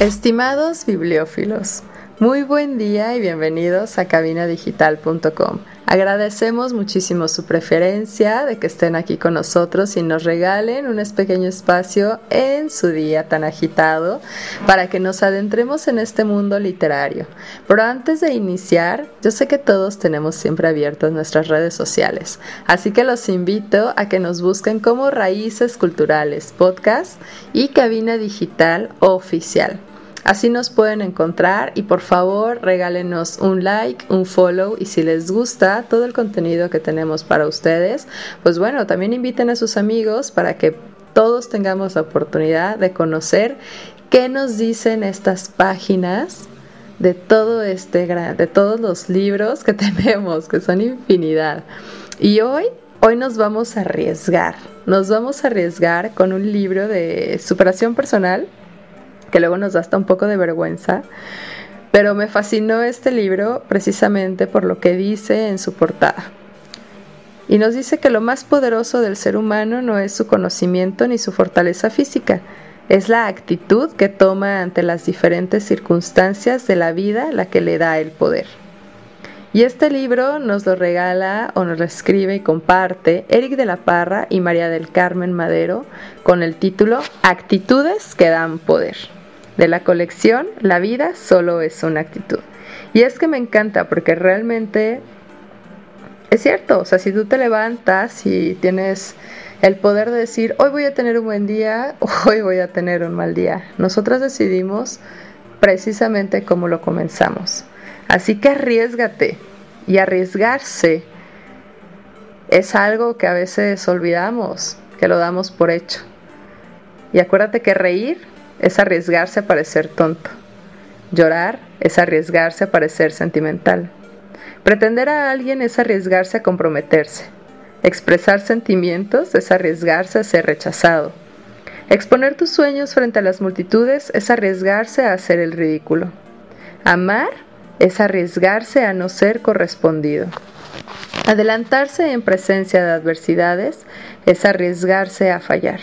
Estimados bibliófilos, muy buen día y bienvenidos a cabinadigital.com. Agradecemos muchísimo su preferencia de que estén aquí con nosotros y nos regalen un pequeño espacio en su día tan agitado para que nos adentremos en este mundo literario. Pero antes de iniciar, yo sé que todos tenemos siempre abiertas nuestras redes sociales, así que los invito a que nos busquen como Raíces Culturales Podcast y Cabina Digital Oficial. Así nos pueden encontrar y por favor regálenos un like, un follow y si les gusta todo el contenido que tenemos para ustedes, pues bueno, también inviten a sus amigos para que todos tengamos la oportunidad de conocer qué nos dicen estas páginas de todo este de todos los libros que tenemos, que son infinidad. Y hoy Hoy nos vamos a arriesgar, nos vamos a arriesgar con un libro de superación personal que luego nos da hasta un poco de vergüenza. Pero me fascinó este libro precisamente por lo que dice en su portada. Y nos dice que lo más poderoso del ser humano no es su conocimiento ni su fortaleza física, es la actitud que toma ante las diferentes circunstancias de la vida la que le da el poder. Y este libro nos lo regala o nos lo escribe y comparte Eric de la Parra y María del Carmen Madero con el título Actitudes que dan poder de la colección La vida solo es una actitud. Y es que me encanta porque realmente es cierto, o sea, si tú te levantas y tienes el poder de decir, hoy voy a tener un buen día, hoy voy a tener un mal día, nosotras decidimos precisamente cómo lo comenzamos. Así que arriesgate y arriesgarse es algo que a veces olvidamos, que lo damos por hecho. Y acuérdate que reír es arriesgarse a parecer tonto. Llorar es arriesgarse a parecer sentimental. Pretender a alguien es arriesgarse a comprometerse. Expresar sentimientos es arriesgarse a ser rechazado. Exponer tus sueños frente a las multitudes es arriesgarse a hacer el ridículo. Amar es arriesgarse a no ser correspondido. Adelantarse en presencia de adversidades es arriesgarse a fallar.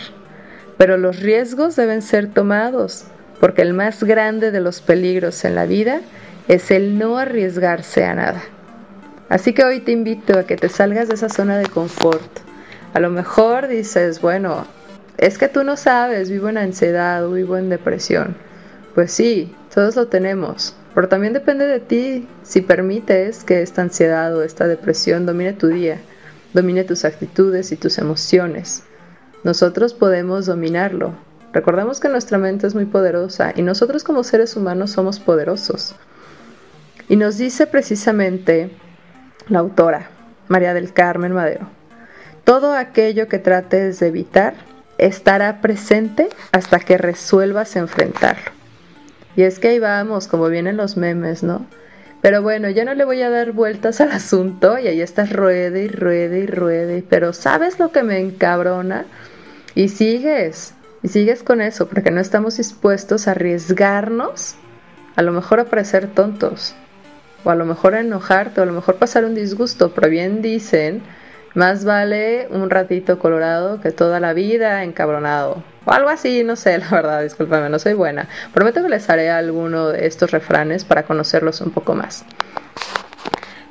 Pero los riesgos deben ser tomados, porque el más grande de los peligros en la vida es el no arriesgarse a nada. Así que hoy te invito a que te salgas de esa zona de confort. A lo mejor dices, bueno, es que tú no sabes, vivo en ansiedad vivo en depresión. Pues sí, todos lo tenemos, pero también depende de ti si permites que esta ansiedad o esta depresión domine tu día, domine tus actitudes y tus emociones. Nosotros podemos dominarlo. Recordemos que nuestra mente es muy poderosa y nosotros como seres humanos somos poderosos. Y nos dice precisamente la autora, María del Carmen Madero, todo aquello que trates de evitar estará presente hasta que resuelvas enfrentarlo. Y es que ahí vamos, como vienen los memes, ¿no? Pero bueno, ya no le voy a dar vueltas al asunto y ahí estás ruede y ruede y ruede. Pero ¿sabes lo que me encabrona? Y sigues, y sigues con eso, porque no estamos dispuestos a arriesgarnos, a lo mejor a parecer tontos, o a lo mejor a enojarte, o a lo mejor pasar un disgusto, pero bien dicen, más vale un ratito colorado que toda la vida encabronado. O algo así, no sé, la verdad, discúlpame, no soy buena. Prometo que les haré alguno de estos refranes para conocerlos un poco más.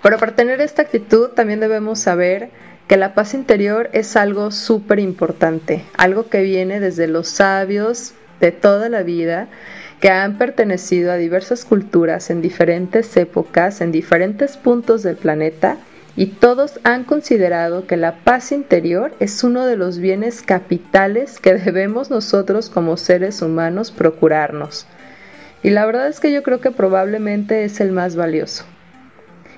Pero para tener esta actitud también debemos saber que la paz interior es algo súper importante, algo que viene desde los sabios de toda la vida, que han pertenecido a diversas culturas en diferentes épocas, en diferentes puntos del planeta, y todos han considerado que la paz interior es uno de los bienes capitales que debemos nosotros como seres humanos procurarnos. Y la verdad es que yo creo que probablemente es el más valioso.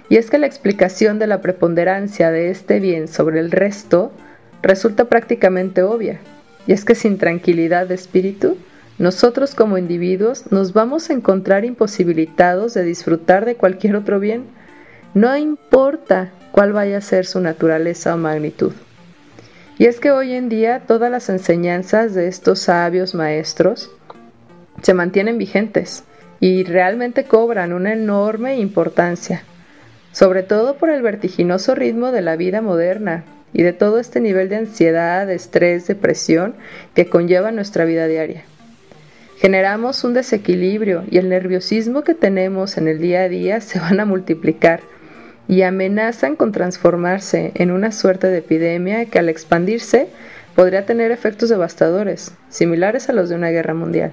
Y es que la explicación de la preponderancia de este bien sobre el resto resulta prácticamente obvia. Y es que sin tranquilidad de espíritu, nosotros como individuos nos vamos a encontrar imposibilitados de disfrutar de cualquier otro bien, no importa cuál vaya a ser su naturaleza o magnitud. Y es que hoy en día todas las enseñanzas de estos sabios maestros se mantienen vigentes y realmente cobran una enorme importancia, sobre todo por el vertiginoso ritmo de la vida moderna y de todo este nivel de ansiedad, estrés, depresión que conlleva nuestra vida diaria. Generamos un desequilibrio y el nerviosismo que tenemos en el día a día se van a multiplicar y amenazan con transformarse en una suerte de epidemia que al expandirse podría tener efectos devastadores, similares a los de una guerra mundial.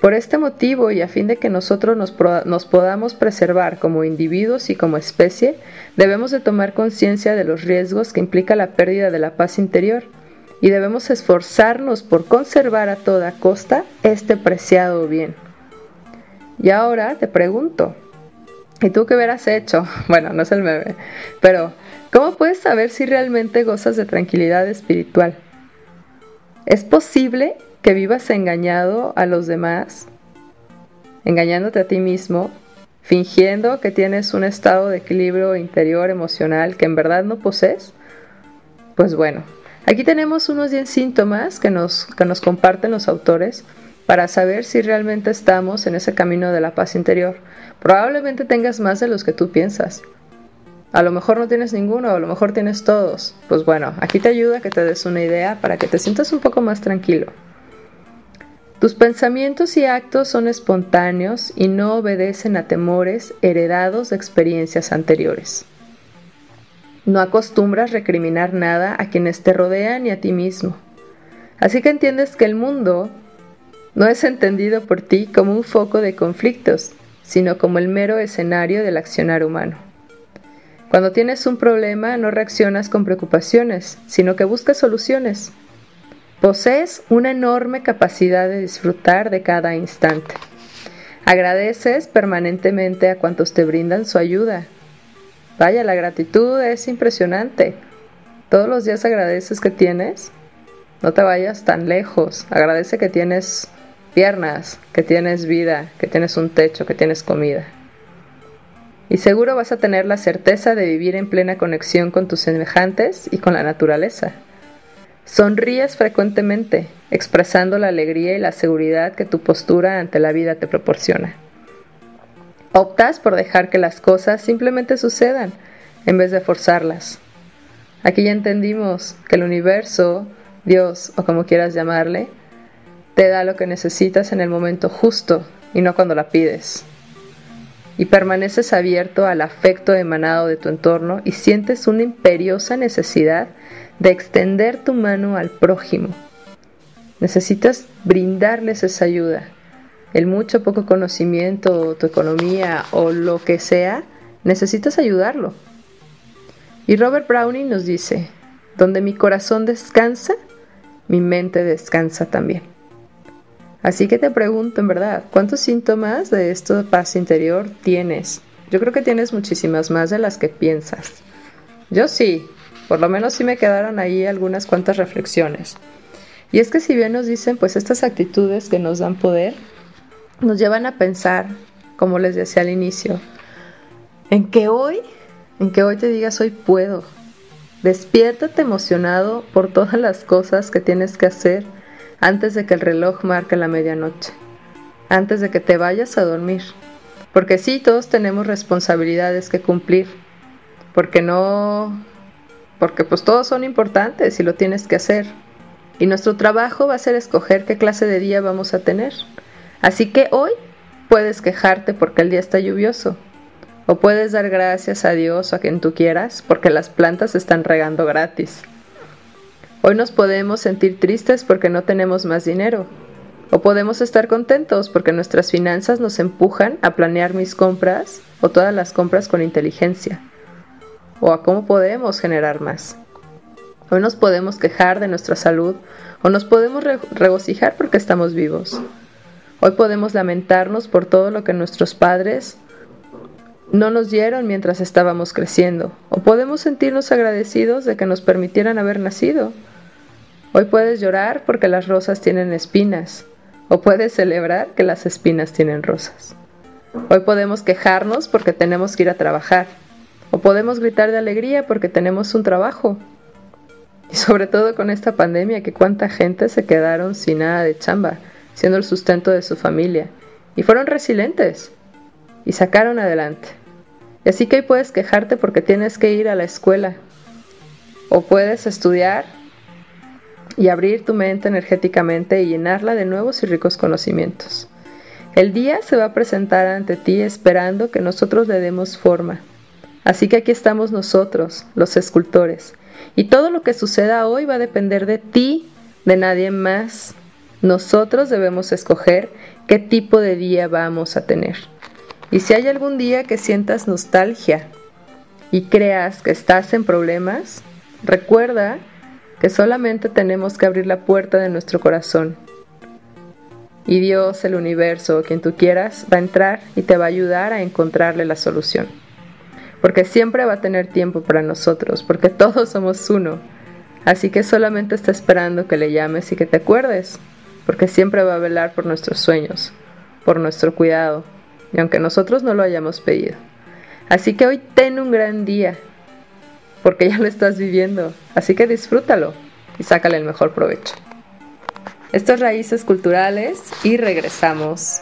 Por este motivo y a fin de que nosotros nos, podamos preservar como individuos y como especie, debemos de tomar conciencia de los riesgos que implica la pérdida de la paz interior y debemos esforzarnos por conservar a toda costa este preciado bien. Y ahora te pregunto, ¿Y tú qué hubieras hecho? Bueno, no es el meme, pero ¿cómo puedes saber si realmente gozas de tranquilidad espiritual? ¿Es posible que vivas engañado a los demás, engañándote a ti mismo, fingiendo que tienes un estado de equilibrio interior emocional que en verdad no posees? Pues bueno, aquí tenemos unos 10 síntomas que nos, que nos comparten los autores para saber si realmente estamos en ese camino de la paz interior. Probablemente tengas más de los que tú piensas. A lo mejor no tienes ninguno, a lo mejor tienes todos. Pues bueno, aquí te ayuda que te des una idea para que te sientas un poco más tranquilo. Tus pensamientos y actos son espontáneos y no obedecen a temores heredados de experiencias anteriores. No acostumbras recriminar nada a quienes te rodean ni a ti mismo. Así que entiendes que el mundo no es entendido por ti como un foco de conflictos, sino como el mero escenario del accionar humano. Cuando tienes un problema no reaccionas con preocupaciones, sino que buscas soluciones. Posees una enorme capacidad de disfrutar de cada instante. Agradeces permanentemente a cuantos te brindan su ayuda. Vaya, la gratitud es impresionante. Todos los días agradeces que tienes. No te vayas tan lejos. Agradece que tienes piernas, que tienes vida, que tienes un techo, que tienes comida. Y seguro vas a tener la certeza de vivir en plena conexión con tus semejantes y con la naturaleza. Sonríes frecuentemente, expresando la alegría y la seguridad que tu postura ante la vida te proporciona. Optas por dejar que las cosas simplemente sucedan en vez de forzarlas. Aquí ya entendimos que el universo, Dios o como quieras llamarle, te da lo que necesitas en el momento justo y no cuando la pides. Y permaneces abierto al afecto emanado de tu entorno y sientes una imperiosa necesidad de extender tu mano al prójimo. Necesitas brindarles esa ayuda. El mucho poco conocimiento, tu economía o lo que sea, necesitas ayudarlo. Y Robert Browning nos dice, donde mi corazón descansa, mi mente descansa también. Así que te pregunto, en verdad, ¿cuántos síntomas de esto de paz interior tienes? Yo creo que tienes muchísimas más de las que piensas. Yo sí, por lo menos sí me quedaron ahí algunas cuantas reflexiones. Y es que si bien nos dicen pues estas actitudes que nos dan poder, nos llevan a pensar, como les decía al inicio, en que hoy, en que hoy te digas hoy puedo. Despiértate emocionado por todas las cosas que tienes que hacer antes de que el reloj marque la medianoche, antes de que te vayas a dormir. Porque sí, todos tenemos responsabilidades que cumplir, porque no, porque pues todos son importantes y lo tienes que hacer. Y nuestro trabajo va a ser escoger qué clase de día vamos a tener. Así que hoy puedes quejarte porque el día está lluvioso. O puedes dar gracias a Dios o a quien tú quieras porque las plantas están regando gratis. Hoy nos podemos sentir tristes porque no tenemos más dinero. O podemos estar contentos porque nuestras finanzas nos empujan a planear mis compras o todas las compras con inteligencia. O a cómo podemos generar más. Hoy nos podemos quejar de nuestra salud o nos podemos regocijar porque estamos vivos. Hoy podemos lamentarnos por todo lo que nuestros padres no nos dieron mientras estábamos creciendo, o podemos sentirnos agradecidos de que nos permitieran haber nacido. Hoy puedes llorar porque las rosas tienen espinas, o puedes celebrar que las espinas tienen rosas. Hoy podemos quejarnos porque tenemos que ir a trabajar, podemos gritar de alegría porque tenemos un trabajo. Y sobre todo con esta pandemia, que cuánta gente se quedaron sin nada de chamba, siendo el sustento de su familia, y fueron resilientes, y sacaron adelante. Y así que hoy puedes quejarte porque tienes que ir a la escuela, o puedes estudiar y abrir tu mente energéticamente y llenarla de nuevos y ricos conocimientos. El día se va a presentar ante ti esperando que nosotros le demos forma. Así que aquí estamos nosotros, los escultores, y todo lo que suceda hoy va a depender de ti, de nadie más. Nosotros debemos escoger qué tipo de día vamos a tener. Y si hay algún día que sientas nostalgia y creas que estás en problemas, recuerda que solamente tenemos que abrir la puerta de nuestro corazón. Y Dios, el universo, quien tú quieras, va a entrar y te va a ayudar a encontrarle la solución. Porque siempre va a tener tiempo para nosotros, porque todos somos uno. Así que solamente está esperando que le llames y que te acuerdes, porque siempre va a velar por nuestros sueños, por nuestro cuidado, y aunque nosotros no lo hayamos pedido. Así que hoy ten un gran día porque ya lo estás viviendo. Así que disfrútalo y sácale el mejor provecho. Estas raíces culturales y regresamos.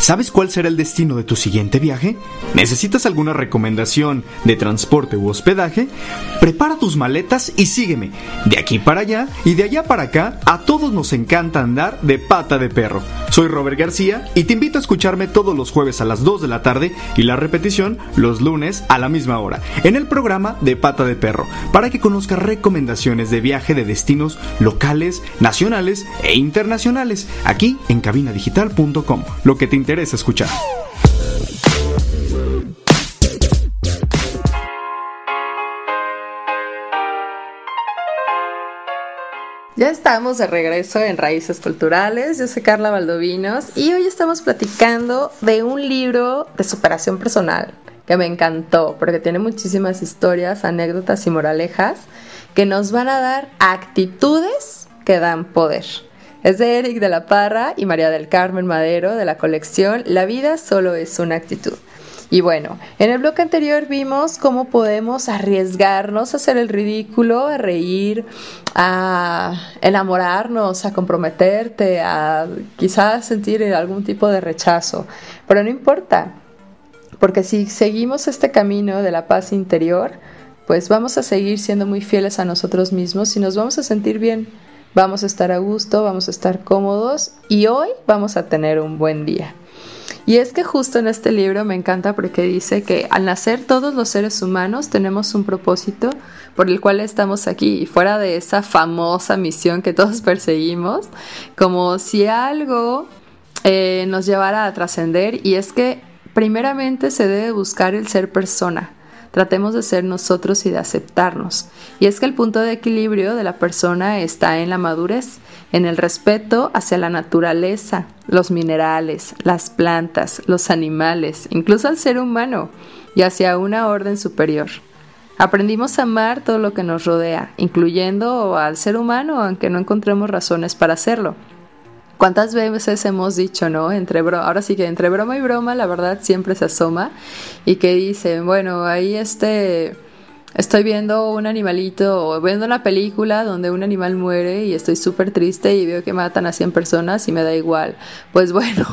¿Sabes cuál será el destino de tu siguiente viaje? ¿Necesitas alguna recomendación de transporte u hospedaje? Prepara tus maletas y sígueme. De aquí para allá y de allá para acá, a todos nos encanta andar de pata de perro. Soy Robert García y te invito a escucharme todos los jueves a las 2 de la tarde y la repetición los lunes a la misma hora en el programa de Pata de Perro para que conozcas recomendaciones de viaje de destinos locales, nacionales e internacionales aquí en cabinadigital.com. Lo que te interesa escuchar. Ya estamos de regreso en Raíces Culturales. Yo soy Carla Valdovinos y hoy estamos platicando de un libro de superación personal que me encantó porque tiene muchísimas historias, anécdotas y moralejas que nos van a dar actitudes que dan poder. Es de Eric de la Parra y María del Carmen Madero de la colección La vida solo es una actitud. Y bueno, en el bloque anterior vimos cómo podemos arriesgarnos a hacer el ridículo, a reír, a enamorarnos, a comprometerte, a quizás sentir algún tipo de rechazo. Pero no importa, porque si seguimos este camino de la paz interior, pues vamos a seguir siendo muy fieles a nosotros mismos y nos vamos a sentir bien vamos a estar a gusto, vamos a estar cómodos y hoy vamos a tener un buen día. Y es que justo en este libro me encanta porque dice que al nacer todos los seres humanos tenemos un propósito por el cual estamos aquí. Y fuera de esa famosa misión que todos perseguimos, como si algo eh, nos llevara a trascender. Y es que primeramente se debe buscar el ser persona. Tratemos de ser nosotros y de aceptarnos. Y es que el punto de equilibrio de la persona está en la madurez, en el respeto hacia la naturaleza, los minerales, las plantas, los animales, incluso al ser humano, y hacia una orden superior. Aprendimos a amar todo lo que nos rodea, incluyendo al ser humano, aunque no encontremos razones para hacerlo. ¿Cuántas veces hemos dicho, no? Entre ahora sí que entre broma y broma, la verdad siempre se asoma y que dice, bueno, ahí este, estoy viendo un animalito o viendo una película donde un animal muere y estoy súper triste y veo que matan a 100 personas y me da igual. Pues bueno,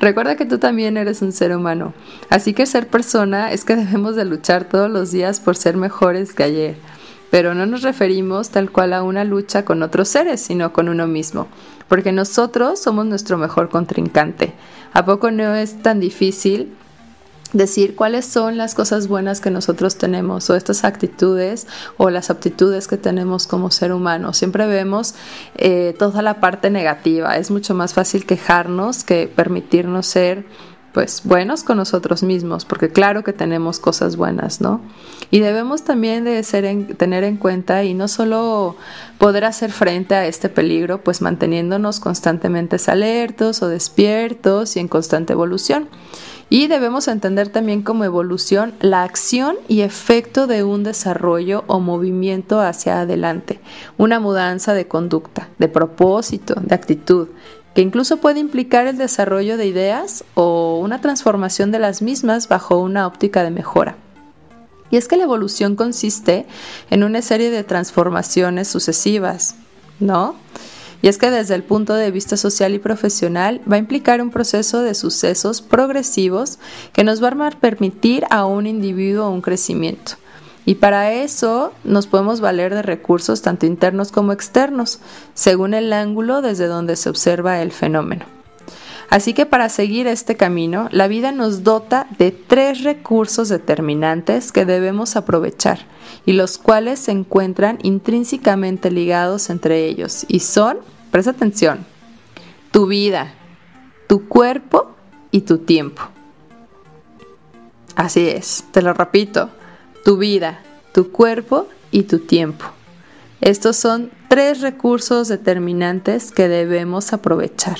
recuerda que tú también eres un ser humano. Así que ser persona es que debemos de luchar todos los días por ser mejores que ayer pero no nos referimos tal cual a una lucha con otros seres, sino con uno mismo, porque nosotros somos nuestro mejor contrincante. ¿A poco no es tan difícil decir cuáles son las cosas buenas que nosotros tenemos o estas actitudes o las aptitudes que tenemos como ser humano. Siempre vemos eh, toda la parte negativa. Es mucho más fácil quejarnos que permitirnos ser pues buenos con nosotros mismos, porque claro que tenemos cosas buenas, ¿no? Y debemos también de ser tener en cuenta y no solo poder hacer frente a este peligro, pues manteniéndonos constantemente alertos o despiertos y en constante evolución. Y debemos entender también como evolución la acción y efecto de un desarrollo o movimiento hacia adelante, una mudanza de conducta, de propósito, de actitud, que incluso puede implicar el desarrollo de ideas o una transformación de las mismas bajo una óptica de mejora. Y es que la evolución consiste en una serie de transformaciones sucesivas, ¿no? Y es que desde el punto de vista social y profesional va a implicar un proceso de sucesos progresivos que nos va a permitir a un individuo un crecimiento. Y para eso nos podemos valer de recursos tanto internos como externos, según el ángulo desde donde se observa el fenómeno. Así que para seguir este camino, la vida nos dota de tres recursos determinantes que debemos aprovechar y los cuales se encuentran intrínsecamente ligados entre ellos y son, presta atención, tu vida, tu cuerpo y tu tiempo. Así es, te lo repito, tu vida, tu cuerpo y tu tiempo. Estos son tres recursos determinantes que debemos aprovechar.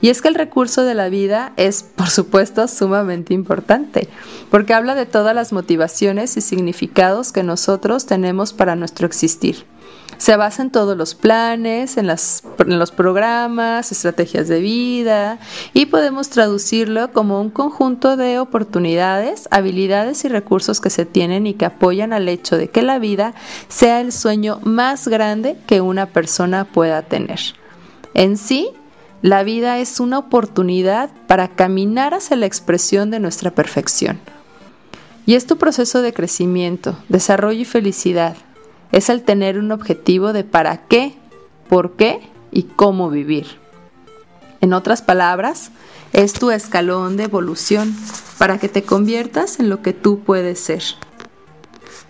Y es que el recurso de la vida es, por supuesto, sumamente importante, porque habla de todas las motivaciones y significados que nosotros tenemos para nuestro existir. Se basa en todos los planes, en, los programas, estrategias de vida y podemos traducirlo como un conjunto de oportunidades, habilidades y recursos que se tienen y que apoyan al hecho de que la vida sea el sueño más grande que una persona pueda tener. En sí, la vida es una oportunidad para caminar hacia la expresión de nuestra perfección. Y es tu proceso de crecimiento, desarrollo y felicidad es el tener un objetivo de para qué, por qué y cómo vivir. En otras palabras, es tu escalón de evolución para que te conviertas en lo que tú puedes ser,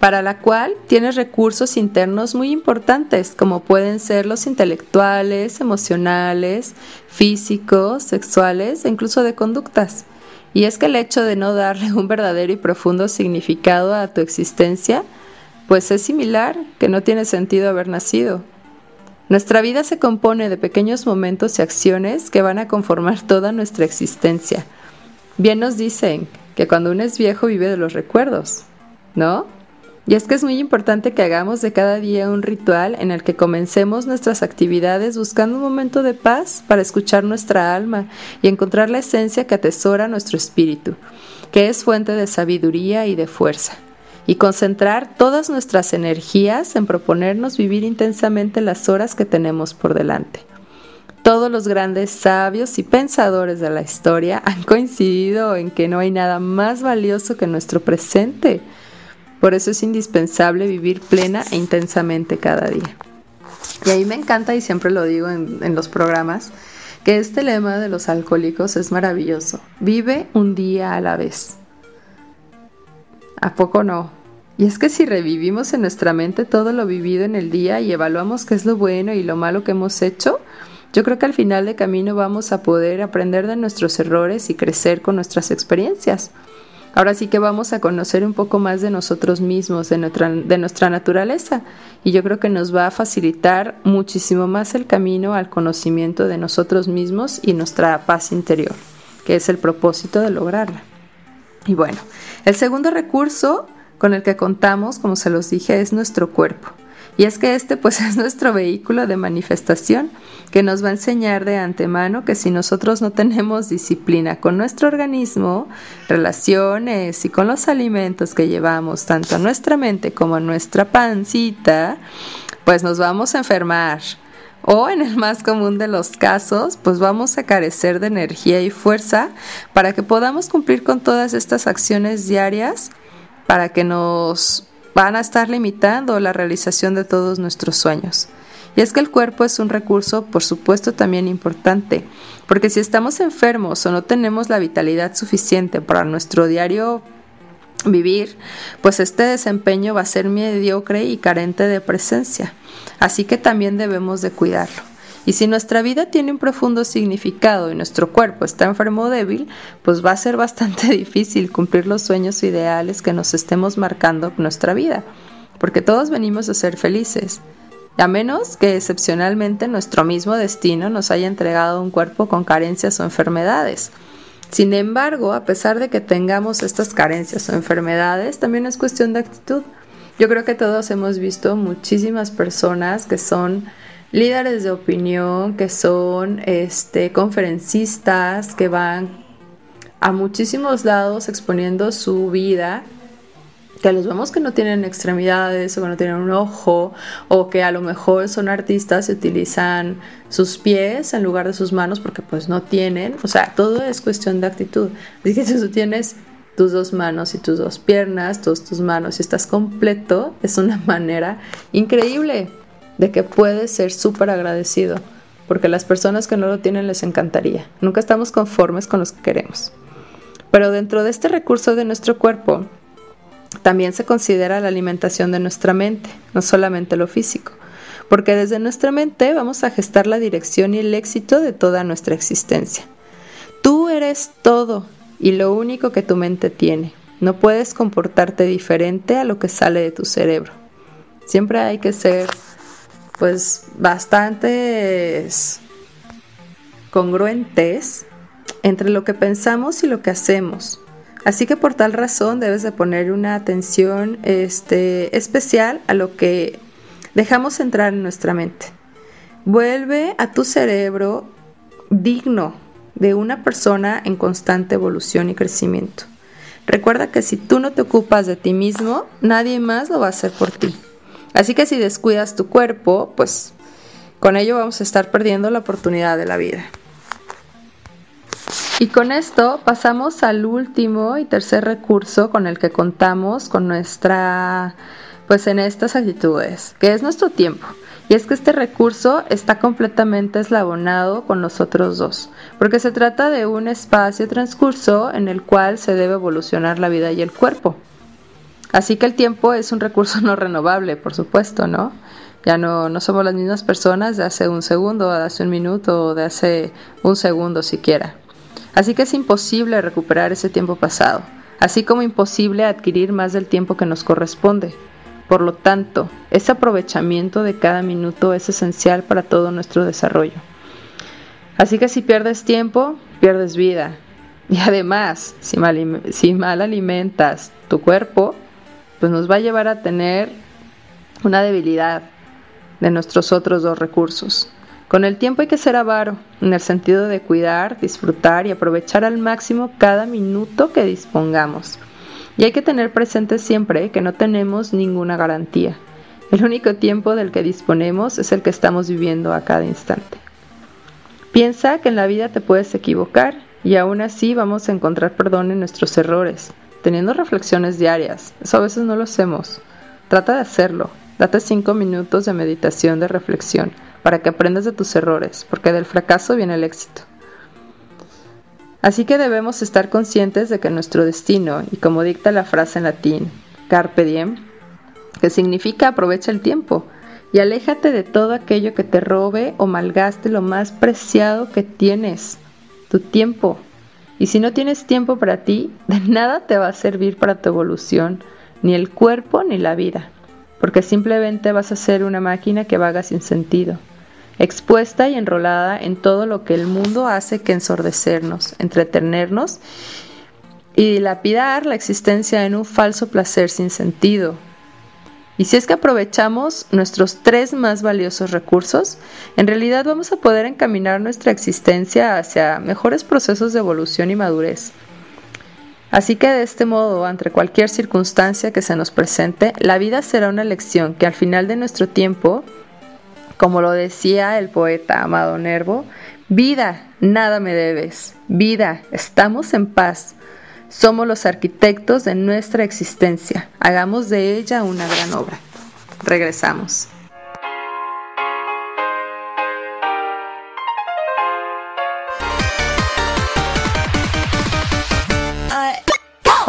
para la cual tienes recursos internos muy importantes como pueden ser los intelectuales, emocionales, físicos, sexuales e incluso de conductas. Y es que el hecho de no darle un verdadero y profundo significado a tu existencia pues es similar que no tiene sentido haber nacido. Nuestra vida se compone de pequeños momentos y acciones que van a conformar toda nuestra existencia. Bien nos dicen que cuando uno es viejo vive de los recuerdos, ¿no? Y es que es muy importante que hagamos de cada día un ritual en el que comencemos nuestras actividades buscando un momento de paz para escuchar nuestra alma y encontrar la esencia que atesora nuestro espíritu, que es fuente de sabiduría y de fuerza y concentrar todas nuestras energías en proponernos vivir intensamente las horas que tenemos por delante. Todos los grandes sabios y pensadores de la historia han coincidido en que no hay nada más valioso que nuestro presente. Por eso es indispensable vivir plena e intensamente cada día. Y ahí me encanta, y siempre lo digo en, los programas, que este lema de los alcohólicos es maravilloso. Vive un día a la vez. ¿A poco no? Y es que si revivimos en nuestra mente todo lo vivido en el día y evaluamos qué es lo bueno y lo malo que hemos hecho, yo creo que al final de camino vamos a poder aprender de nuestros errores y crecer con nuestras experiencias. Ahora sí que vamos a conocer un poco más de nosotros mismos, de nuestra, de nuestra naturaleza, y yo creo que nos va a facilitar muchísimo más el camino al conocimiento de nosotros mismos y nuestra paz interior, que es el propósito de lograrla. Y bueno, el segundo recurso con el que contamos, como se los dije, es nuestro cuerpo. Y es que este pues es nuestro vehículo de manifestación que nos va a enseñar de antemano que si nosotros no tenemos disciplina con nuestro organismo, relaciones y con los alimentos que llevamos tanto a nuestra mente como a nuestra pancita, pues nos vamos a enfermar. O en el más común de los casos, pues vamos a carecer de energía y fuerza para que podamos cumplir con todas estas acciones diarias para que nos van a estar limitando la realización de todos nuestros sueños. Y es que el cuerpo es un recurso, por supuesto, también importante, porque si estamos enfermos o no tenemos la vitalidad suficiente para nuestro diario vivir, pues este desempeño va a ser mediocre y carente de presencia. Así que también debemos de cuidarlo. Y si nuestra vida tiene un profundo significado y nuestro cuerpo está enfermo o débil, pues va a ser bastante difícil cumplir los sueños ideales que nos estemos marcando nuestra vida, porque todos venimos a ser felices, a menos que excepcionalmente nuestro mismo destino nos haya entregado un cuerpo con carencias o enfermedades. Sin embargo, a pesar de que tengamos estas carencias o enfermedades, también es cuestión de actitud. Yo creo que todos hemos visto muchísimas personas que son líderes de opinión, que son este, conferencistas, que van a muchísimos lados exponiendo su vida, que los vemos que no tienen extremidades o que no tienen un ojo, o que a lo mejor son artistas y utilizan sus pies en lugar de sus manos porque pues no tienen, o sea, todo es cuestión de actitud. Así que si tú tienes tus dos manos y tus dos piernas, todas tus manos y estás completo, es una manera increíble de que puedes ser súper agradecido, porque las personas que no lo tienen les encantaría. Nunca estamos conformes con los que queremos. Pero dentro de este recurso de nuestro cuerpo, también se considera la alimentación de nuestra mente, no solamente lo físico, porque desde nuestra mente vamos a gestar la dirección y el éxito de toda nuestra existencia. Tú eres todo y lo único que tu mente tiene. No puedes comportarte diferente a lo que sale de tu cerebro. Siempre hay que ser pues bastantes congruentes entre lo que pensamos y lo que hacemos. Así que por tal razón debes de poner una atención este, especial a lo que dejamos entrar en nuestra mente. Vuelve a tu cerebro digno de una persona en constante evolución y crecimiento. Recuerda que si tú no te ocupas de ti mismo, nadie más lo va a hacer por ti. Así que si descuidas tu cuerpo, pues con ello vamos a estar perdiendo la oportunidad de la vida. Y con esto pasamos al último y tercer recurso con el que contamos con nuestra, pues en estas actitudes, que es nuestro tiempo. Y es que este recurso está completamente eslabonado con los otros dos, porque se trata de un espacio transcurso en el cual se debe evolucionar la vida y el cuerpo. Así que el tiempo es un recurso no renovable, por supuesto, ¿no? Ya no, no somos las mismas personas de hace un segundo, de hace un minuto o de hace un segundo siquiera. Así que es imposible recuperar ese tiempo pasado, así como imposible adquirir más del tiempo que nos corresponde. Por lo tanto, ese aprovechamiento de cada minuto es esencial para todo nuestro desarrollo. Así que si pierdes tiempo, pierdes vida. Y además, si mal, si mal alimentas tu cuerpo, pues nos va a llevar a tener una debilidad de nuestros otros dos recursos. Con el tiempo hay que ser avaro, en el sentido de cuidar, disfrutar y aprovechar al máximo cada minuto que dispongamos. Y hay que tener presente siempre que no tenemos ninguna garantía. El único tiempo del que disponemos es el que estamos viviendo a cada instante. Piensa que en la vida te puedes equivocar y aún así vamos a encontrar perdón en nuestros errores, teniendo reflexiones diarias. Eso a veces no lo hacemos. Trata de hacerlo. Date cinco minutos de meditación, de reflexión, para que aprendas de tus errores, porque del fracaso viene el éxito. Así que debemos estar conscientes de que nuestro destino, y como dicta la frase en latín, carpe diem, que significa aprovecha el tiempo, y aléjate de todo aquello que te robe o malgaste lo más preciado que tienes, tu tiempo, y si no tienes tiempo para ti, de nada te va a servir para tu evolución, ni el cuerpo ni la vida, porque simplemente vas a ser una máquina que vaga sin sentido, expuesta y enrolada en todo lo que el mundo hace que ensordecernos, entretenernos y dilapidar la existencia en un falso placer sin sentido, y si es que aprovechamos nuestros tres más valiosos recursos, en realidad vamos a poder encaminar nuestra existencia hacia mejores procesos de evolución y madurez. Así que de este modo, ante cualquier circunstancia que se nos presente, la vida será una lección que al final de nuestro tiempo, como lo decía el poeta Amado Nervo, vida, nada me debes, vida, estamos en paz, somos los arquitectos de nuestra existencia. Hagamos de ella una gran obra. Regresamos.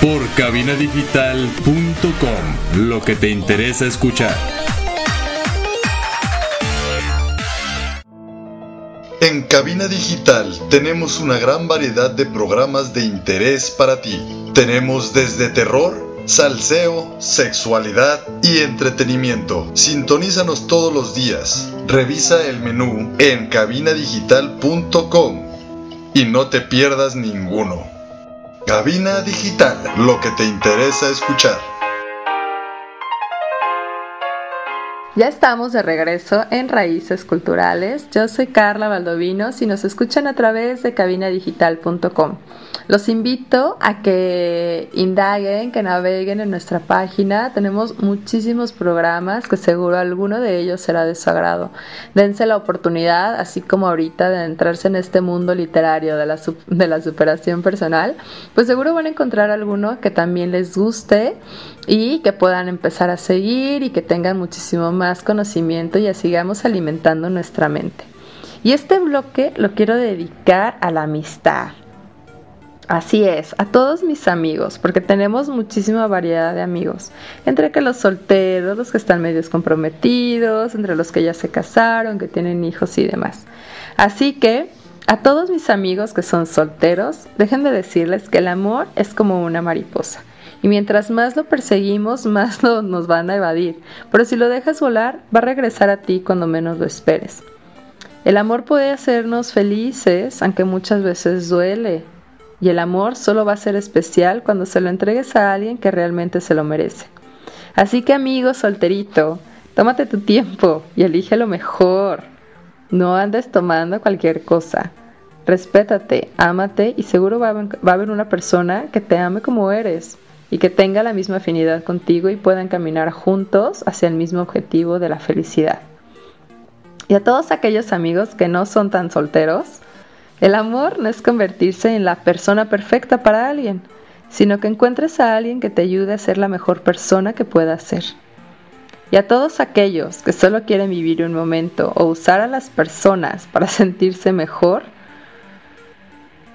Por cabinadigital.com, lo que te interesa escuchar. En Cabina Digital tenemos una gran variedad de programas de interés para ti. Tenemos desde terror, salseo, sexualidad y entretenimiento. Sintonízanos todos los días. Revisa el menú en cabinadigital.com y no te pierdas ninguno. Cabina Digital, lo que te interesa escuchar. Ya estamos de regreso en Raíces Culturales. Yo soy Carla Valdovinos y nos escuchan a través de cabinadigital.com. Los invito a que indaguen, que naveguen en nuestra página. Tenemos muchísimos programas que seguro alguno de ellos será de su agrado. Dense la oportunidad, así como ahorita, de entrarse en este mundo literario de la, de la superación personal. Pues seguro van a encontrar alguno que también les guste y que puedan empezar a seguir y que tengan muchísimo más conocimiento y sigamos alimentando nuestra mente. Y este bloque lo quiero dedicar a la amistad. Así es, a todos mis amigos, porque tenemos muchísima variedad de amigos, entre que los solteros, los que están medios comprometidos, entre los que ya se casaron, que tienen hijos y demás. Así que, a todos mis amigos que son solteros, déjenme decirles que el amor es como una mariposa. Y mientras más lo perseguimos, más nos van a evadir. Pero si lo dejas volar, va a regresar a ti cuando menos lo esperes. El amor puede hacernos felices, aunque muchas veces duele. Y el amor solo va a ser especial cuando se lo entregues a alguien que realmente se lo merece. Así que amigo solterito, tómate tu tiempo y elige lo mejor. No andes tomando cualquier cosa. Respétate, ámate y seguro va a haber una persona que te ame como eres y que tenga la misma afinidad contigo y puedan caminar juntos hacia el mismo objetivo de la felicidad. Y a todos aquellos amigos que no son tan solteros, el amor no es convertirse en la persona perfecta para alguien, sino que encuentres a alguien que te ayude a ser la mejor persona que pueda ser. Y a todos aquellos que solo quieren vivir un momento o usar a las personas para sentirse mejor,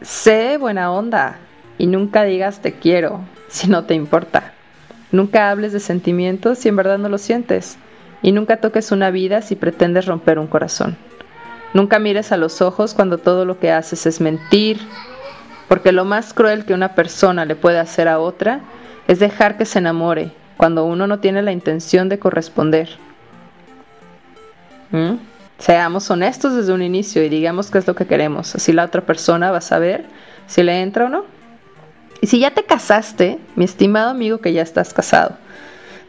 sé buena onda y nunca digas te quiero, si no te importa. Nunca hables de sentimientos si en verdad no lo sientes. Y nunca toques una vida si pretendes romper un corazón. Nunca mires a los ojos cuando todo lo que haces es mentir, porque lo más cruel que una persona le puede hacer a otra es dejar que se enamore cuando uno no tiene la intención de corresponder. ¿Mm? Seamos honestos desde un inicio y digamos qué es lo que queremos, así la otra persona va a saber si le entra o no. Y si ya te casaste, mi estimado amigo que ya estás casado,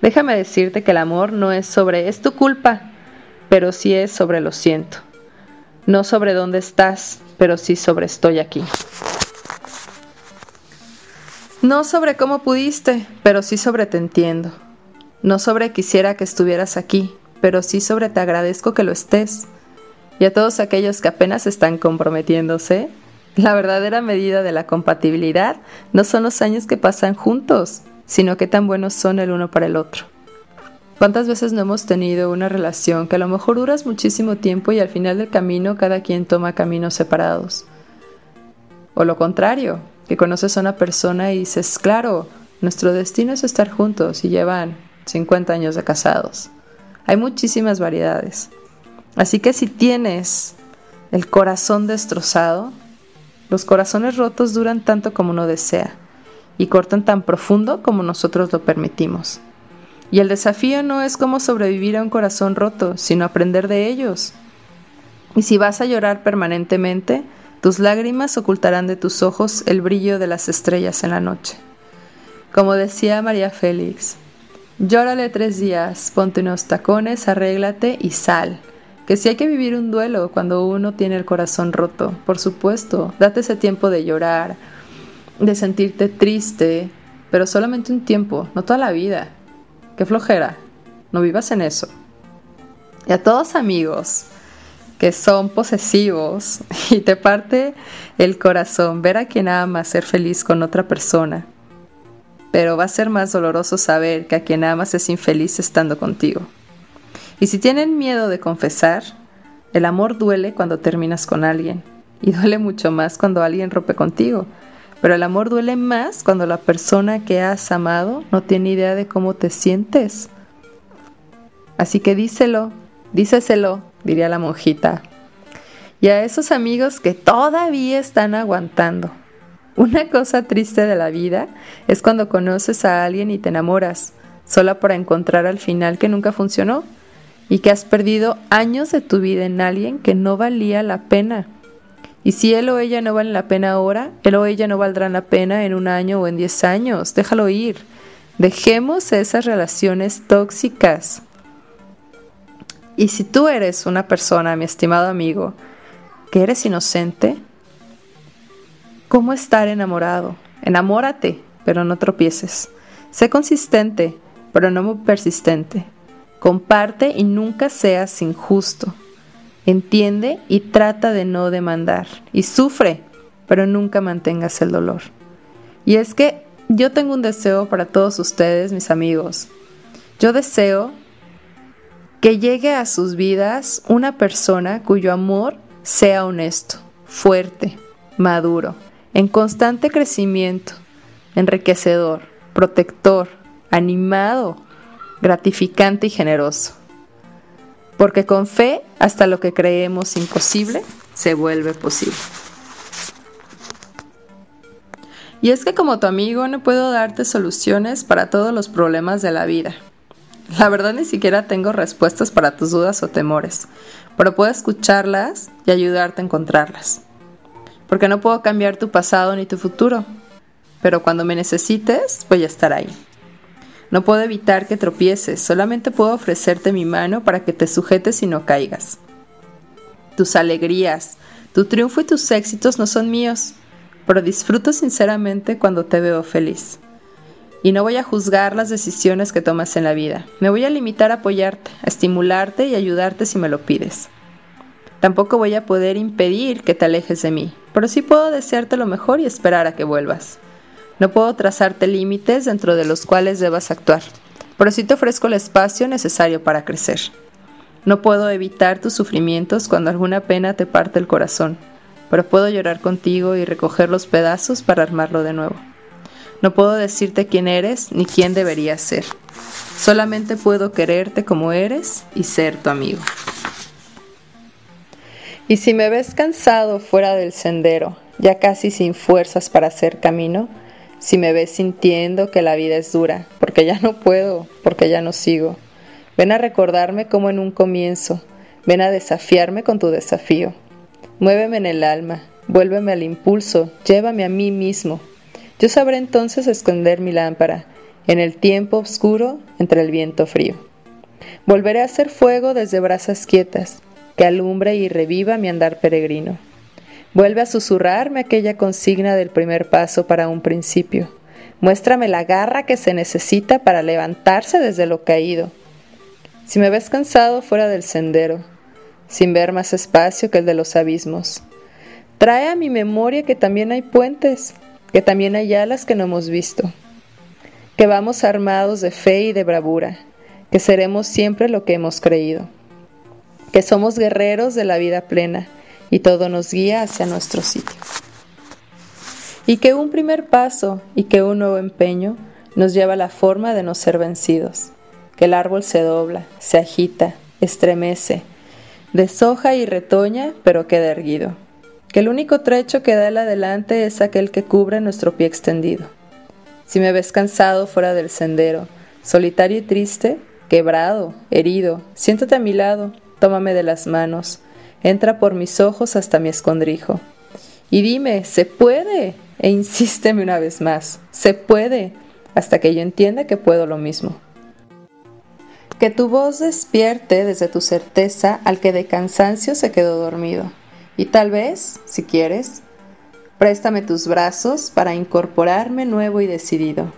déjame decirte que el amor no es sobre es tu culpa, pero sí es sobre lo siento. No sobre dónde estás, pero sí sobre estoy aquí. No sobre cómo pudiste, pero sí sobre te entiendo. No sobre quisiera que estuvieras aquí, pero sí sobre te agradezco que lo estés. Y a todos aquellos que apenas están comprometiéndose, la verdadera medida de la compatibilidad no son los años que pasan juntos, sino qué tan buenos son el uno para el otro. ¿Cuántas veces no hemos tenido una relación que a lo mejor duras muchísimo tiempo y al final del camino cada quien toma caminos separados? O lo contrario, que conoces a una persona y dices, claro, nuestro destino es estar juntos y llevan 50 años de casados. Hay muchísimas variedades. Así que si tienes el corazón destrozado, los corazones rotos duran tanto como uno desea y cortan tan profundo como nosotros lo permitimos. Y el desafío no es cómo sobrevivir a un corazón roto, sino aprender de ellos. Y si vas a llorar permanentemente, tus lágrimas ocultarán de tus ojos el brillo de las estrellas en la noche. Como decía María Félix, llórale tres días, ponte unos tacones, arréglate y sal que si hay que vivir un duelo cuando uno tiene el corazón roto, por supuesto, date ese tiempo de llorar, de sentirte triste, pero solamente un tiempo, no toda la vida. Qué flojera, no vivas en eso. Y a todos amigos que son posesivos y te parte el corazón ver a quien ama ser feliz con otra persona. Pero va a ser más doloroso saber que a quien amas es infeliz estando contigo. Y si tienen miedo de confesar, el amor duele cuando terminas con alguien y duele mucho más cuando alguien rompe contigo. Pero el amor duele más cuando la persona que has amado no tiene idea de cómo te sientes. Así que díselo, díseselo, diría la monjita. Y a esos amigos que todavía están aguantando. Una cosa triste de la vida es cuando conoces a alguien y te enamoras, solo para encontrar al final que nunca funcionó y que has perdido años de tu vida en alguien que no valía la pena. Y si él o ella no vale la pena ahora, él o ella no valdrán la pena en un año o en diez años. Déjalo ir. Dejemos esas relaciones tóxicas. Y si tú eres una persona, mi estimado amigo, que eres inocente, ¿cómo estar enamorado? Enamórate, pero no tropieces. Sé consistente, pero no muy persistente. Comparte y nunca seas injusto. Entiende y trata de no demandar. Y sufre, pero nunca mantengas el dolor. Y es que yo tengo un deseo para todos ustedes, mis amigos. Yo deseo que llegue a sus vidas una persona cuyo amor sea honesto, fuerte, maduro, en constante crecimiento, enriquecedor, protector, animado, gratificante y generoso. Porque con fe, hasta lo que creemos imposible se vuelve posible. Y es que como tu amigo no puedo darte soluciones para todos los problemas de la vida la verdad ni siquiera tengo respuestas para tus dudas o temores, pero puedo escucharlas y ayudarte a encontrarlas. Porque no puedo cambiar tu pasado ni tu futuro, pero cuando me necesites voy a estar ahí. No puedo evitar que tropieces, solamente puedo ofrecerte mi mano para que te sujetes y no caigas. Tus alegrías, tu triunfo y tus éxitos no son míos, pero disfruto sinceramente cuando te veo feliz y no voy a juzgar las decisiones que tomas en la vida. Me voy a limitar a apoyarte, a estimularte y ayudarte si me lo pides. Tampoco voy a poder impedir que te alejes de mí, pero sí puedo desearte lo mejor y esperar a que vuelvas. No puedo trazarte límites dentro de los cuales debas actuar, pero sí te ofrezco el espacio necesario para crecer. No puedo evitar tus sufrimientos cuando alguna pena te parte el corazón, pero puedo llorar contigo y recoger los pedazos para armarlo de nuevo. No puedo decirte quién eres ni quién deberías ser. Solamente puedo quererte como eres y ser tu amigo. Y si me ves cansado fuera del sendero, ya casi sin fuerzas para hacer camino, si me ves sintiendo que la vida es dura, porque ya no puedo, porque ya no sigo, ven a recordarme como en un comienzo, ven a desafiarme con tu desafío. Muéveme en el alma, vuélveme al impulso, llévame a mí mismo, yo sabré entonces esconder mi lámpara en el tiempo oscuro entre el viento frío. Volveré a hacer fuego desde brasas quietas, que alumbre y reviva mi andar peregrino. Vuelve a susurrarme aquella consigna del primer paso para un principio. Muéstrame la garra que se necesita para levantarse desde lo caído. Si me ves cansado fuera del sendero, sin ver más espacio que el de los abismos, trae a mi memoria que también hay puentes, que también hay alas que no hemos visto, que vamos armados de fe y de bravura, que seremos siempre lo que hemos creído, que somos guerreros de la vida plena y todo nos guía hacia nuestro sitio. Y que un primer paso y que un nuevo empeño nos lleva a la forma de no ser vencidos, que el árbol se dobla, se agita, estremece, deshoja y retoña, pero queda erguido que el único trecho que da el adelante es aquel que cubre nuestro pie extendido. Si me ves cansado fuera del sendero, solitario y triste, quebrado, herido, siéntate a mi lado, tómame de las manos, entra por mis ojos hasta mi escondrijo. Y dime, ¿se puede? E insísteme una vez más, ¿se puede? Hasta que yo entienda que puedo lo mismo. Que tu voz despierte desde tu certeza al que de cansancio se quedó dormido y tal vez, si quieres, préstame tus brazos para incorporarme nuevo y decidido.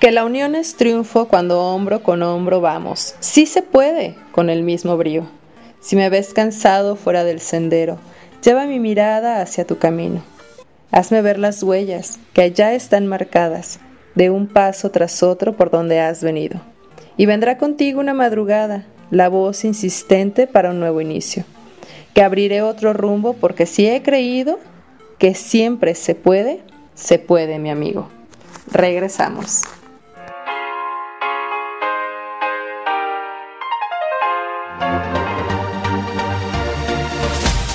Que la unión es triunfo cuando hombro con hombro vamos. Sí se puede con el mismo brío. Si me ves cansado fuera del sendero, lleva mi mirada hacia tu camino. Hazme ver las huellas que allá están marcadas, de un paso tras otro por donde has venido. Y vendrá contigo una madrugada, la voz insistente para un nuevo inicio. Que abriré otro rumbo porque si he creído que siempre se puede, se puede, mi amigo. Regresamos.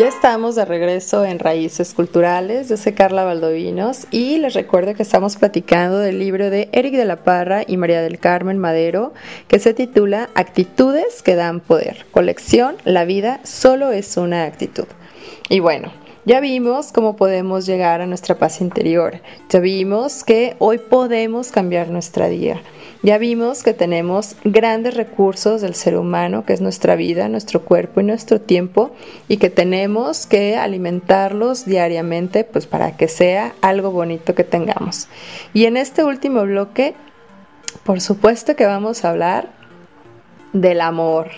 Ya estamos de regreso en Raíces Culturales. Yo soy Carla Valdovinos y les recuerdo que estamos platicando del libro de Eric de la Parra y María del Carmen Madero que se titula Actitudes que dan poder. Colección La vida solo es una actitud. Y bueno, ya vimos cómo podemos llegar a nuestra paz interior. Ya vimos que hoy podemos cambiar nuestra vida. Ya vimos que tenemos grandes recursos del ser humano, que es nuestra vida, nuestro cuerpo y nuestro tiempo, y que tenemos que alimentarlos diariamente, pues para que sea algo bonito que tengamos. Y en este último bloque, por supuesto que vamos a hablar del amor,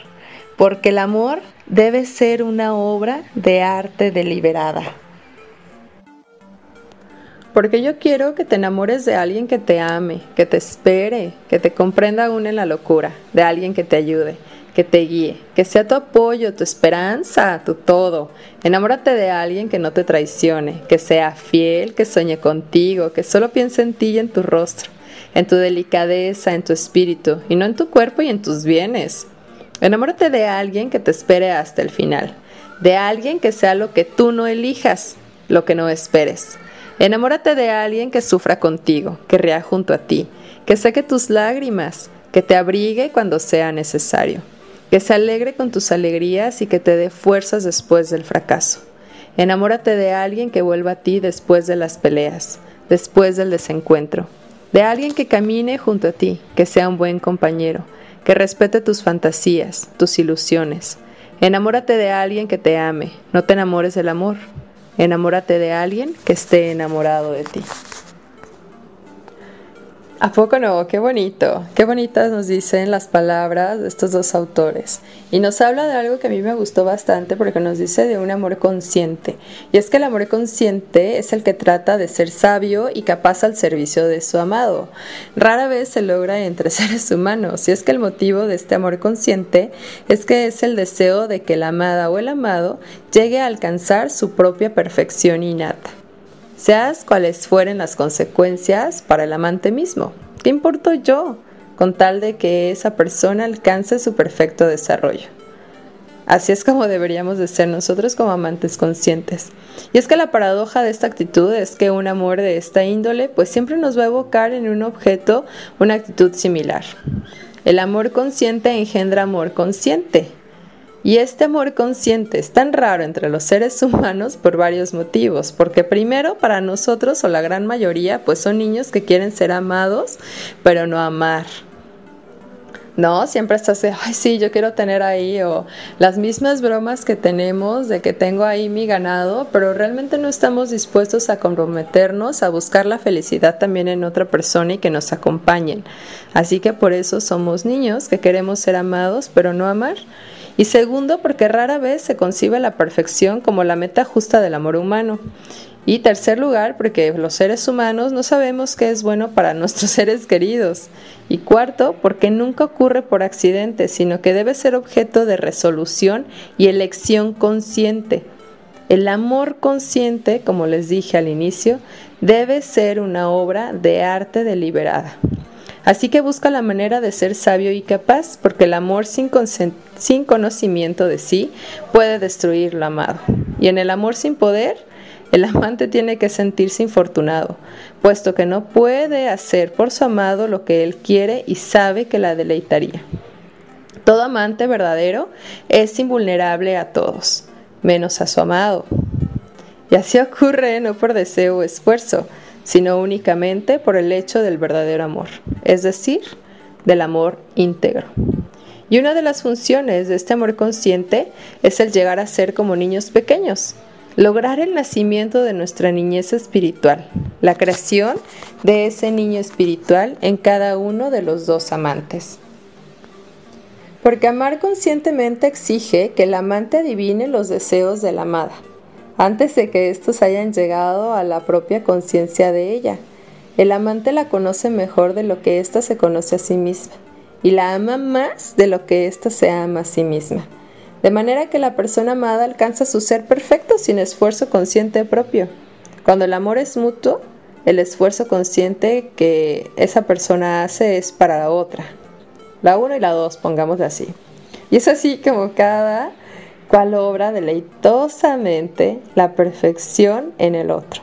porque el amor debe ser una obra de arte deliberada. Porque yo quiero que te enamores de alguien que te ame, que te espere, que te comprenda aún en la locura, de alguien que te ayude, que te guíe, que sea tu apoyo, tu esperanza, tu todo. Enamórate de alguien que no te traicione, que sea fiel, que sueñe contigo, que solo piense en ti y en tu rostro, en tu delicadeza, en tu espíritu, y no en tu cuerpo y en tus bienes. Enamórate de alguien que te espere hasta el final, de alguien que sea lo que tú no elijas, lo que no esperes. Enamórate de alguien que sufra contigo, que ría junto a ti, que seque tus lágrimas, que te abrigue cuando sea necesario, que se alegre con tus alegrías y que te dé fuerzas después del fracaso. Enamórate de alguien que vuelva a ti después de las peleas, después del desencuentro, de alguien que camine junto a ti, que sea un buen compañero, que respete tus fantasías, tus ilusiones. Enamórate de alguien que te ame, no te enamores del amor, Enamórate de alguien que esté enamorado de ti. ¿A poco no? Qué bonito, qué bonitas nos dicen las palabras de estos dos autores. Y nos habla de algo que a mí me gustó bastante porque nos dice de un amor consciente. Y es que el amor consciente es el que trata de ser sabio y capaz al servicio de su amado. Rara vez se logra entre seres humanos. Y es que el motivo de este amor consciente es que es el deseo de que la amada o el amado llegue a alcanzar su propia perfección innata seas cuales fueren las consecuencias para el amante mismo. ¿Qué importo yo con tal de que esa persona alcance su perfecto desarrollo? Así es como deberíamos de ser nosotros como amantes conscientes. Y es que la paradoja de esta actitud es que un amor de esta índole pues siempre nos va a evocar en un objeto una actitud similar. El amor consciente engendra amor consciente, y este amor consciente es tan raro entre los seres humanos por varios motivos, porque primero para nosotros o la gran mayoría pues son niños que quieren ser amados, pero no amar. No, siempre estás de, ay, sí, yo quiero tener ahí, o las mismas bromas que tenemos de que tengo ahí mi ganado, pero realmente no estamos dispuestos a comprometernos a buscar la felicidad también en otra persona y que nos acompañen. Así que por eso somos niños que queremos ser amados, pero no amar. Y segundo, porque rara vez se concibe la perfección como la meta justa del amor humano. Y tercer lugar, porque los seres humanos no sabemos qué es bueno para nuestros seres queridos. Y cuarto, porque nunca ocurre por accidente, sino que debe ser objeto de resolución y elección consciente. El amor consciente, como les dije al inicio, debe ser una obra de arte deliberada. Así que busca la manera de ser sabio y capaz, porque el amor sin, sin conocimiento de sí puede destruir lo amado. Y en el amor sin poder, el amante tiene que sentirse infortunado, puesto que no puede hacer por su amado lo que él quiere y sabe que la deleitaría. Todo amante verdadero es invulnerable a todos, menos a su amado. Y así ocurre no por deseo o esfuerzo, sino únicamente por el hecho del verdadero amor, es decir, del amor íntegro. Y una de las funciones de este amor consciente es el llegar a ser como niños pequeños, lograr el nacimiento de nuestra niñez espiritual, la creación de ese niño espiritual en cada uno de los dos amantes. Porque amar conscientemente exige que el amante adivine los deseos de la amada, antes de que éstos hayan llegado a la propia conciencia de ella. El amante la conoce mejor de lo que ésta se conoce a sí misma y la ama más de lo que ésta se ama a sí misma. De manera que la persona amada alcanza su ser perfecto sin esfuerzo consciente propio. Cuando el amor es mutuo, el esfuerzo consciente que esa persona hace es para la otra. La uno y la dos, pongámoslo así. Y es así como cada cual obra deleitosamente la perfección en el otro.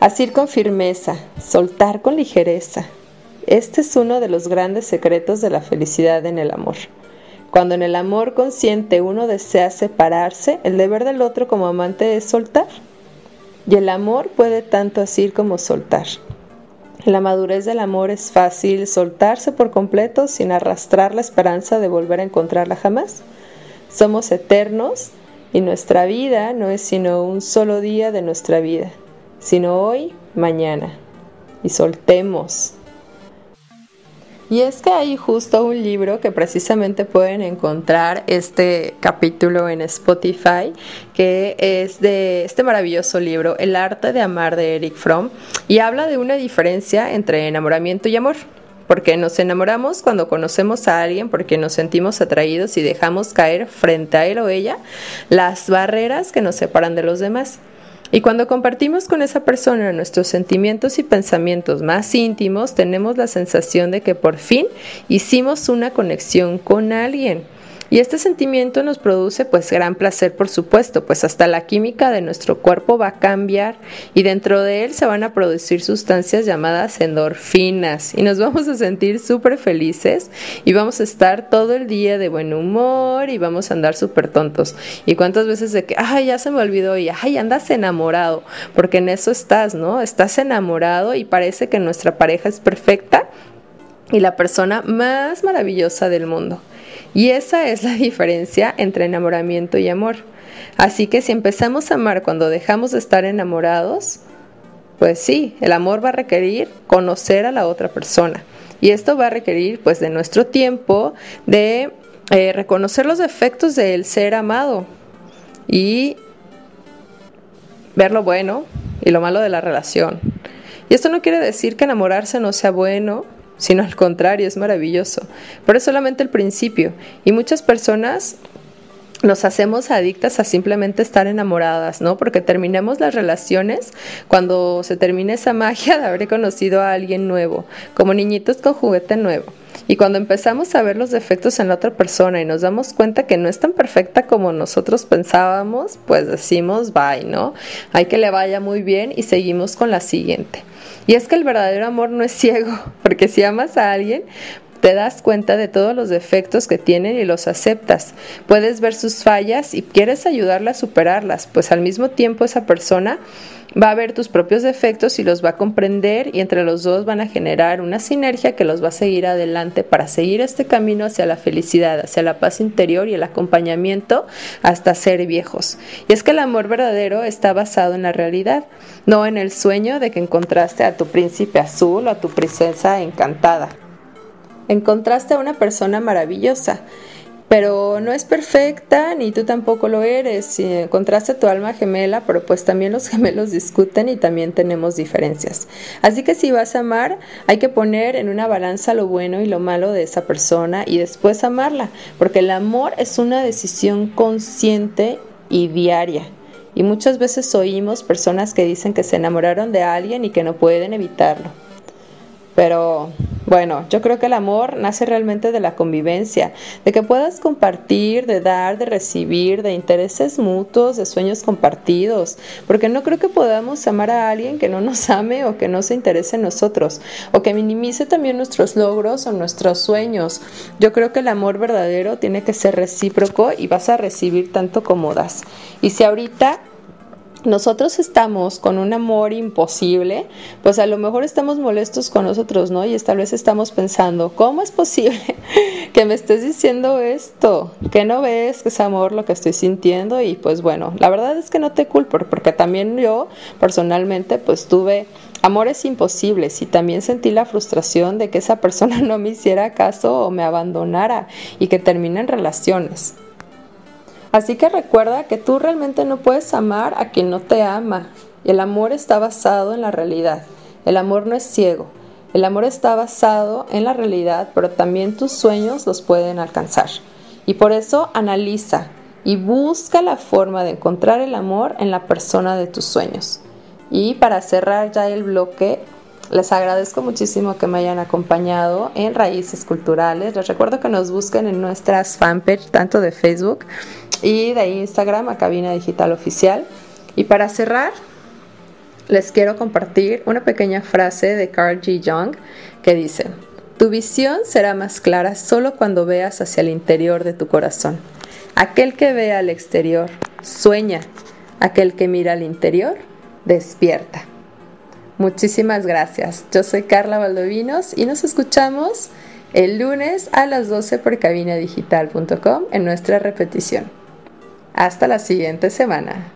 Asir con firmeza, soltar con ligereza, este es uno de los grandes secretos de la felicidad en el amor. Cuando en el amor consciente uno desea separarse, el deber del otro como amante es soltar. Y el amor puede tanto asir como soltar. En la madurez del amor es fácil soltarse por completo sin arrastrar la esperanza de volver a encontrarla jamás. Somos eternos y nuestra vida no es sino un solo día de nuestra vida, sino hoy, mañana. Y soltemos, y es que hay justo un libro que precisamente pueden encontrar este capítulo en Spotify, que es de este maravilloso libro, El arte de amar de Eric Fromm, y habla de una diferencia entre enamoramiento y amor porque nos enamoramos cuando conocemos a alguien, porque nos sentimos atraídos y dejamos caer frente a él o ella las barreras que nos separan de los demás. Y cuando compartimos con esa persona nuestros sentimientos y pensamientos más íntimos, tenemos la sensación de que por fin hicimos una conexión con alguien. Y este sentimiento nos produce pues gran placer, por supuesto, pues hasta la química de nuestro cuerpo va a cambiar y dentro de él se van a producir sustancias llamadas endorfinas y nos vamos a sentir súper felices y vamos a estar todo el día de buen humor y vamos a andar súper tontos. Y cuántas veces de que, ay, ya se me olvidó y, ay, andas enamorado, porque en eso estás, ¿no? Estás enamorado y parece que nuestra pareja es perfecta y la persona más maravillosa del mundo. Y esa es la diferencia entre enamoramiento y amor. Así que si empezamos a amar cuando dejamos de estar enamorados, pues sí, el amor va a requerir conocer a la otra persona. Y esto va a requerir pues de nuestro tiempo, de eh, reconocer los defectos del ser amado y ver lo bueno y lo malo de la relación. Y esto no quiere decir que enamorarse no sea bueno, sino al contrario, es maravilloso. Pero es solamente el principio. Y muchas personas nos hacemos adictas a simplemente estar enamoradas, ¿no? Porque terminamos las relaciones cuando se termina esa magia de haber conocido a alguien nuevo, como niñitos con juguete nuevo. Y cuando empezamos a ver los defectos en la otra persona y nos damos cuenta que no es tan perfecta como nosotros pensábamos, pues decimos bye, ¿no? Hay que le vaya muy bien y seguimos con la siguiente. Y es que el verdadero amor no es ciego, porque si amas a alguien, te das cuenta de todos los defectos que tienen y los aceptas. Puedes ver sus fallas y quieres ayudarla a superarlas, pues al mismo tiempo esa persona va a ver tus propios defectos y los va a comprender y entre los dos van a generar una sinergia que los va a seguir adelante para seguir este camino hacia la felicidad, hacia la paz interior y el acompañamiento hasta ser viejos. Y es que el amor verdadero está basado en la realidad, no en el sueño de que encontraste a tu príncipe azul o a tu princesa encantada. Encontraste a una persona maravillosa pero no es perfecta ni tú tampoco lo eres. Encontraste tu alma gemela, pero pues también los gemelos discuten y también tenemos diferencias. Así que si vas a amar, hay que poner en una balanza lo bueno y lo malo de esa persona y después amarla, porque el amor es una decisión consciente y diaria. Y muchas veces oímos personas que dicen que se enamoraron de alguien y que no pueden evitarlo. Pero Bueno, yo creo que el amor nace realmente de la convivencia, de que puedas compartir, de dar, de recibir, de intereses mutuos, de sueños compartidos, porque no creo que podamos amar a alguien que no nos ame o que no se interese en nosotros, o que minimice también nuestros logros o nuestros sueños. Yo creo que el amor verdadero tiene que ser recíproco y vas a recibir tanto como das. Y si ahorita nosotros estamos con un amor imposible, pues a lo mejor estamos molestos con nosotros, ¿no? Y tal vez estamos pensando, ¿cómo es posible que me estés diciendo esto? Que no ves que es amor lo que estoy sintiendo y pues bueno, la verdad es que no te culpo porque también yo personalmente pues tuve amores imposibles y también sentí la frustración de que esa persona no me hiciera caso o me abandonara y que terminen relaciones. Así que recuerda que tú realmente no puedes amar a quien no te ama. El amor está basado en la realidad. El amor no es ciego. El amor está basado en la realidad, pero también tus sueños los pueden alcanzar. Y por eso analiza y busca la forma de encontrar el amor en la persona de tus sueños. Y para cerrar ya el bloque, les agradezco muchísimo que me hayan acompañado en Raíces Culturales. Les recuerdo que nos busquen en nuestras fanpage, tanto de Facebook y de Instagram a Cabina Digital Oficial. Y para cerrar, les quiero compartir una pequeña frase de Carl G. Jung que dice, tu visión será más clara solo cuando veas hacia el interior de tu corazón. Aquel que ve al exterior sueña, aquel que mira al interior despierta. Muchísimas gracias. Yo soy Carla Valdovinos y nos escuchamos el lunes a las 12 por cabinadigital.com en nuestra repetición. Hasta la siguiente semana.